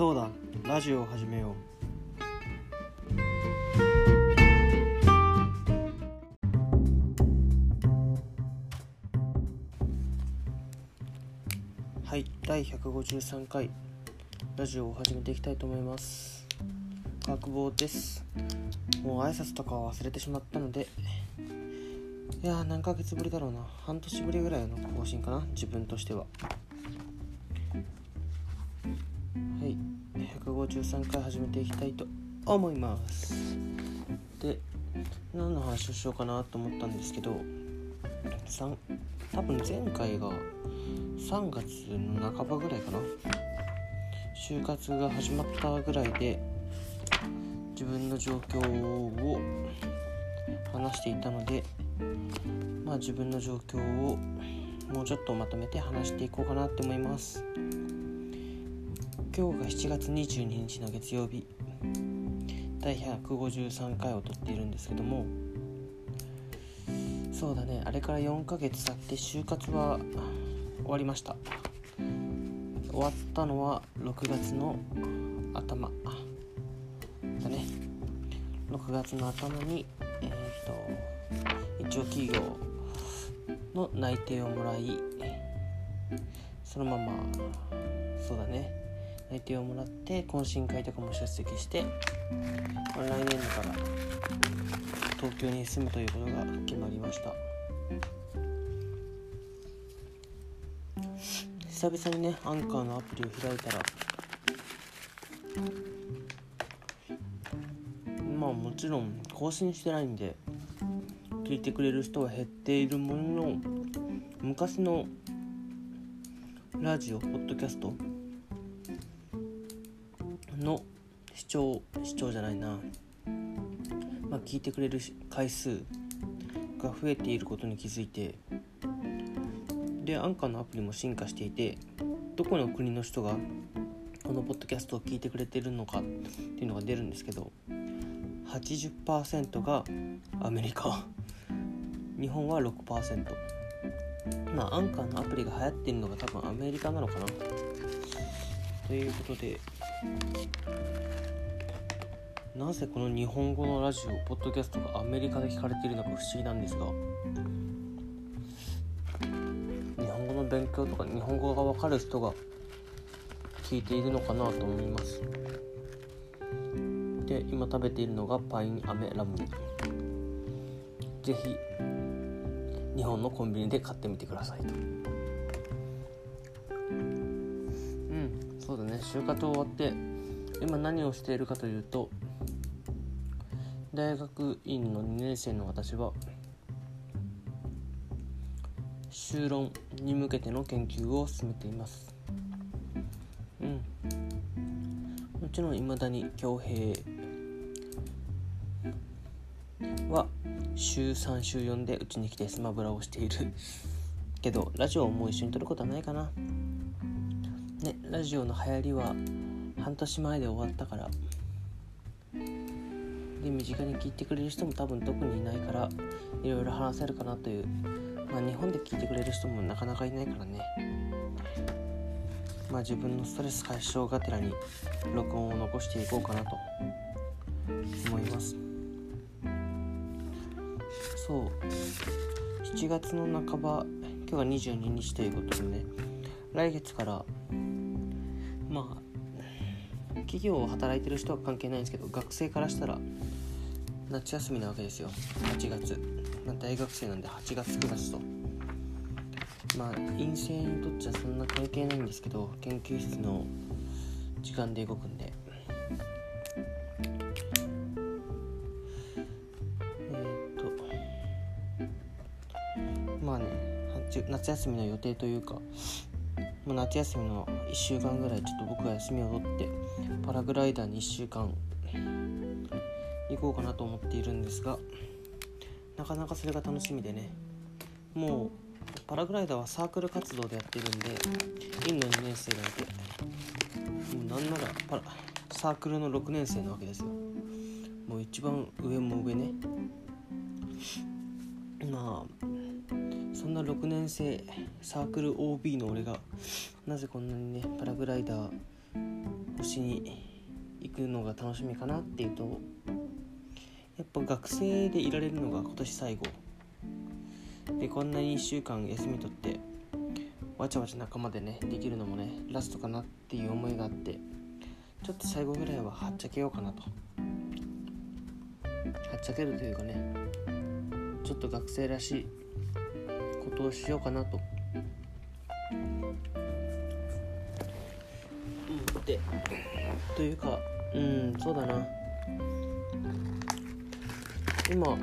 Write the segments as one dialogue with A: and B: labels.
A: そうだ。ラジオを始めよう。はい第153回。ラジオを始めていきたいと思います。学坊です。もう挨拶とかは忘れてしまったので。いや何ヶ月ぶりだろうな。半年ぶりぐらいの更新かな。自分としては。153回始めていきたいと思います。で何の話をしようかなと思ったんですけど3多分前回が3月の半ばぐらいかな。就活が始まったぐらいで自分の状況を話していたのでまあ自分の状況をもうちょっとまとめて話していこうかなって思います。今日が7月22日の月曜日。第153回を撮っているんですけども。そうだね。あれから4ヶ月経って就活は終わりました。終わったのは6月の頭。だね。6月の頭にえっ、と一応企業の内定をもらいそのままそうだね。内定をもらって懇親会とかも出席して、来年度から東京に住むということが決まりました。久々にねアンカーのアプリを開いたらまあもちろん更新してないんで聞いてくれる人は減っているものの昔のラジオポッドキャストの視聴視聴じゃないな。まあ聞いてくれる回数が増えていることに気づいてでアンカーのアプリも進化していてどこの国の人がこのポッドキャストを聞いてくれてるのかっていうのが出るんですけど80%がアメリカ。日本は6%まあアンカーのアプリが流行ってるのが多分アメリカなのかな。ということでなぜこの日本語のラジオポッドキャストがアメリカで聞かれているのか不思議なんですが日本語の勉強とか日本語が分かる人が聞いているのかなと思います。で今食べているのがパインアメラム。ネぜひ日本のコンビニで買ってみてくださいと。そうだね。就活終わって今何をしているかというと大学院の2年生の私は修論に向けての研究を進めています。うん。もちろんいまだに恭平は週3週4でうちに来てスマブラをしているけどラジオも一緒に撮ることはないかな。ラジオの流行りは半年前で終わったから。で身近に聞いてくれる人も多分特にいないからいろいろ話せるかなという。まあ日本で聞いてくれる人もなかなかいないからね。まあ自分のストレス解消がてらに録音を残していこうかなと。思います。そう。7月の半ば今日が22日ということでね。来月からまあ企業を働いてる人は関係ないんですけど学生からしたら夏休みなわけですよ。8月、まあ、大学生なんで8月9月と。まあ陰性にとっちゃそんな関係ないんですけど研究室の時間で動くんで。えー、っとまあね夏休みの予定というかもう夏休みの1週間ぐらいちょっと僕が休みを取ってパラグライダーに1週間行こうかなと思っているんですがなかなかそれが楽しみでね。もうパラグライダーはサークル活動でやってるんで院の2年生なんで。もうなんならパラサークルの6年生なわけですよ。もう一番上も上6年生サークル OB の俺がなぜこんなにねパラグライダーしに行くのが楽しみかなっていうとやっぱ学生でいられるのが今年最後。でこんなに1週間休み取ってわちゃわちゃ仲間でねできるのもねラストかなっていう思いがあってちょっと最後ぐらいははっちゃけようかなと。はっちゃけるというかねちょっと学生らしいをしようかなと。思って。というかうんそうだな。今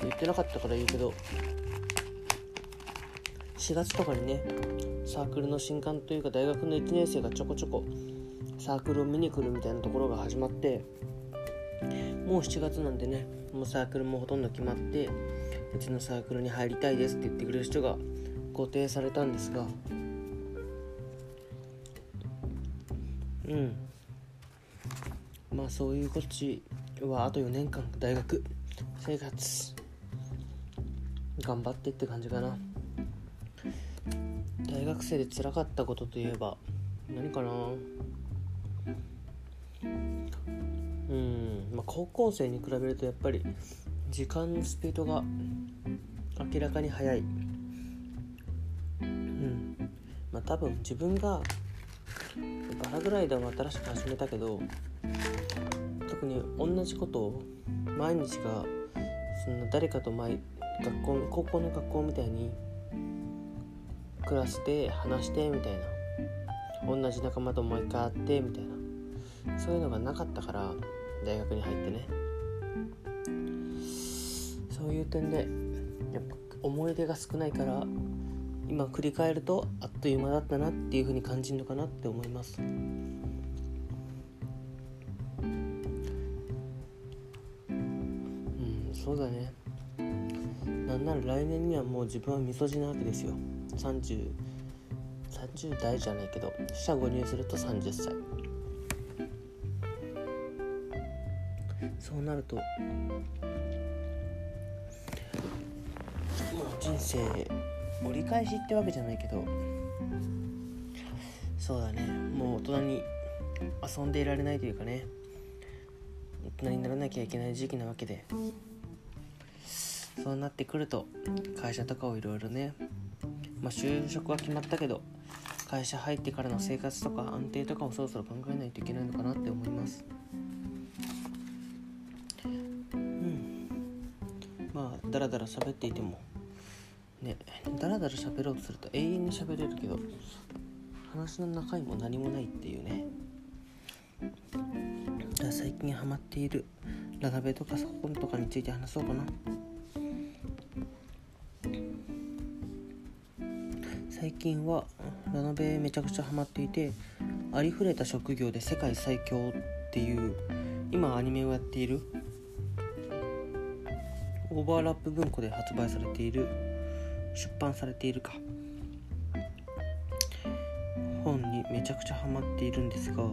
A: 言ってなかったから言うけど4月とかにねサークルの新刊というか大学の1年生がちょこちょこサークルを見に来るみたいなところが始まってもう7月なんでねもうサークルもほとんど決まってうちのサークルに入りたいですって言ってくれる人が固定されたんですがうん。まあそういうこっちはあと4年間大学生活頑張ってって感じかな。大学生で辛かったことといえば何かな。うん。まあ高校生に比べるとやっぱり時間のスピードが明らかに速い。うん。まあ多分自分がバラグライダーも新しく始めたけど特に同じことを毎日がそんな誰かと毎学校高校の学校みたいにクラスで話してみたいな。同じ仲間ともう一回会ってみたいな。そういうのがなかったから大学に入ってね。そういう点でやっぱ思い出が少ないから今振り返るとあっという間だったなっていう風に感じるのかなって思います。うんそうだね。なんなら来年にはもう自分はみそじなわけですよ。3030代じゃないけど下5入すると30歳。そうなると人生折り返しってわけじゃないけどそうだね。もう大人に遊んでいられないというかね。大人にならなきゃいけない時期なわけで。そうなってくると会社とかをいろいろね。まあ就職は決まったけど会社入ってからの生活とか安定とかをそろそろ考えないといけないのかなって思います。うん。まあだらだら喋っていてもねだらだら喋ろうとすると永遠に喋れるけど話の中身も何もないっていうね。最近ハマっているラノベとかそことかについて話そうかな。最近はラノベめちゃくちゃハマっていてありふれた職業で世界最強っていう今アニメをやっているオーバーラップ文庫で発売されている出版されているか。本にめちゃくちゃハマっているんですが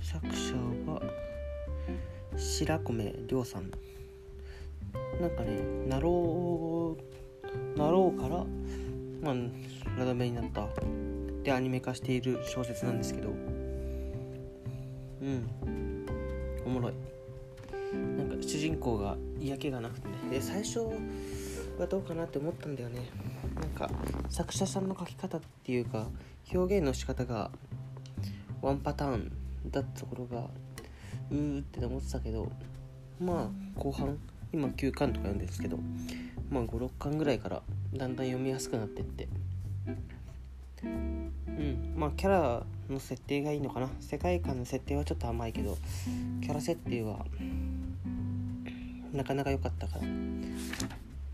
A: 作者は白米亮さん。なんかねなろうなろうからまあラダメになった。でアニメ化している小説なんですけど。うん。おもろい。なんか主人公が嫌気がなくてね。で最初はどうかなって思ったんだよね。なんか作者さんの書き方っていうか表現の仕方がワンパターンだったところがうーって思ってたけどまあ後半今9巻とか読んでるんですけどまあ56巻ぐらいからだんだん読みやすくなってって。うんまあキャラの設定がいいのかな。世界観の設定はちょっと甘いけどキャラ設定はなかなか良かったから。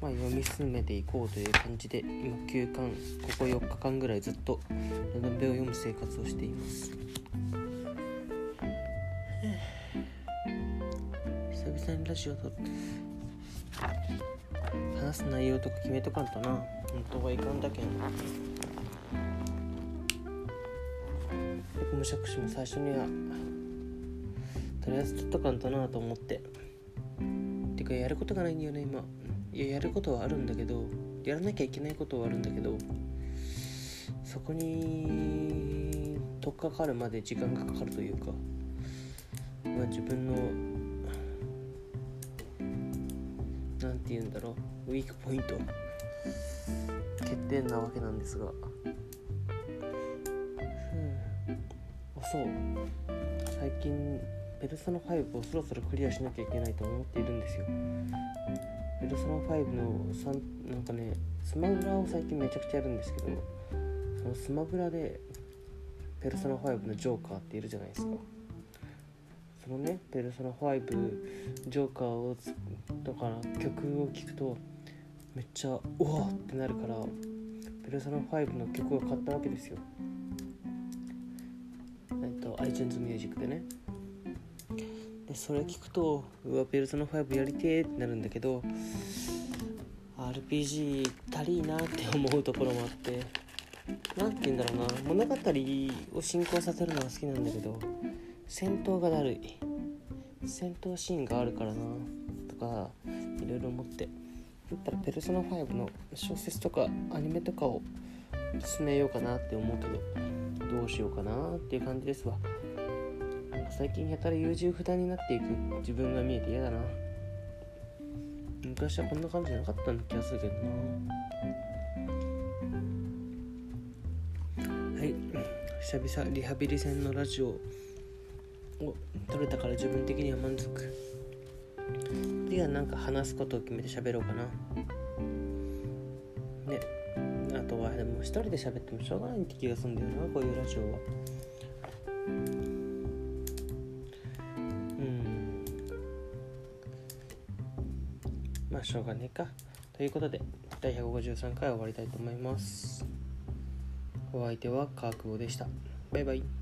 A: まあ読み進めていこうという感じで今9巻ここ4日間ぐらいずっとラノベを読む生活をしています。久々にラジオと話す内容とか決めとかんとな。本当はいかんだけん。むしゃくしも最初にはとりあえず撮っとかんとなと思って。てかやることがないんだよね今。いややることはあるんだけどやらなきゃいけないことはあるんだけどそこに取っかかるまで時間がかかるというか、まあ、自分のなんて言うんだろうウィークポイント欠点なわけなんですが、うん、そう。最近ペルソナ5をそろそろクリアしなきゃいけないと思っているんですよ。ペルソナ5の3なんかねスマブラを最近めちゃくちゃやるんですけどそのスマブラでペルソナ5のジョーカーっているじゃないですかそのねペルソナ5ジョーカーをとか曲を聴くとめっちゃ「おお!」ってなるからペルソナ5の曲を買ったわけですよえっと iTunes ミュージックでねでそれ聞くとうわペルソナ5やりてーってなるんだけど RPG 足りいなって思うところもあって何て言うんだろうな。物語を進行させるのは好きなんだけど戦闘がだるい。戦闘シーンがあるからなとかいろいろ思って。だったら「ペルソナ5」の小説とかアニメとかを進めようかなって思うけどどうしようかなっていう感じですわ。最近やたら優柔不断になっていく自分が見えて嫌だな。昔はこんな感じじゃなかったん気がするけどな。はい。久々リハビリ戦のラジオを撮れたから自分的には満足。次はなんか話すことを決めて喋ろうかな。ね。あとはでも一人で喋ってもしょうがないって気がするんだよなこういうラジオは。あしょうがねえか。ということで第153回終わりたいと思います。お相手は覚悟でした。バイバイ。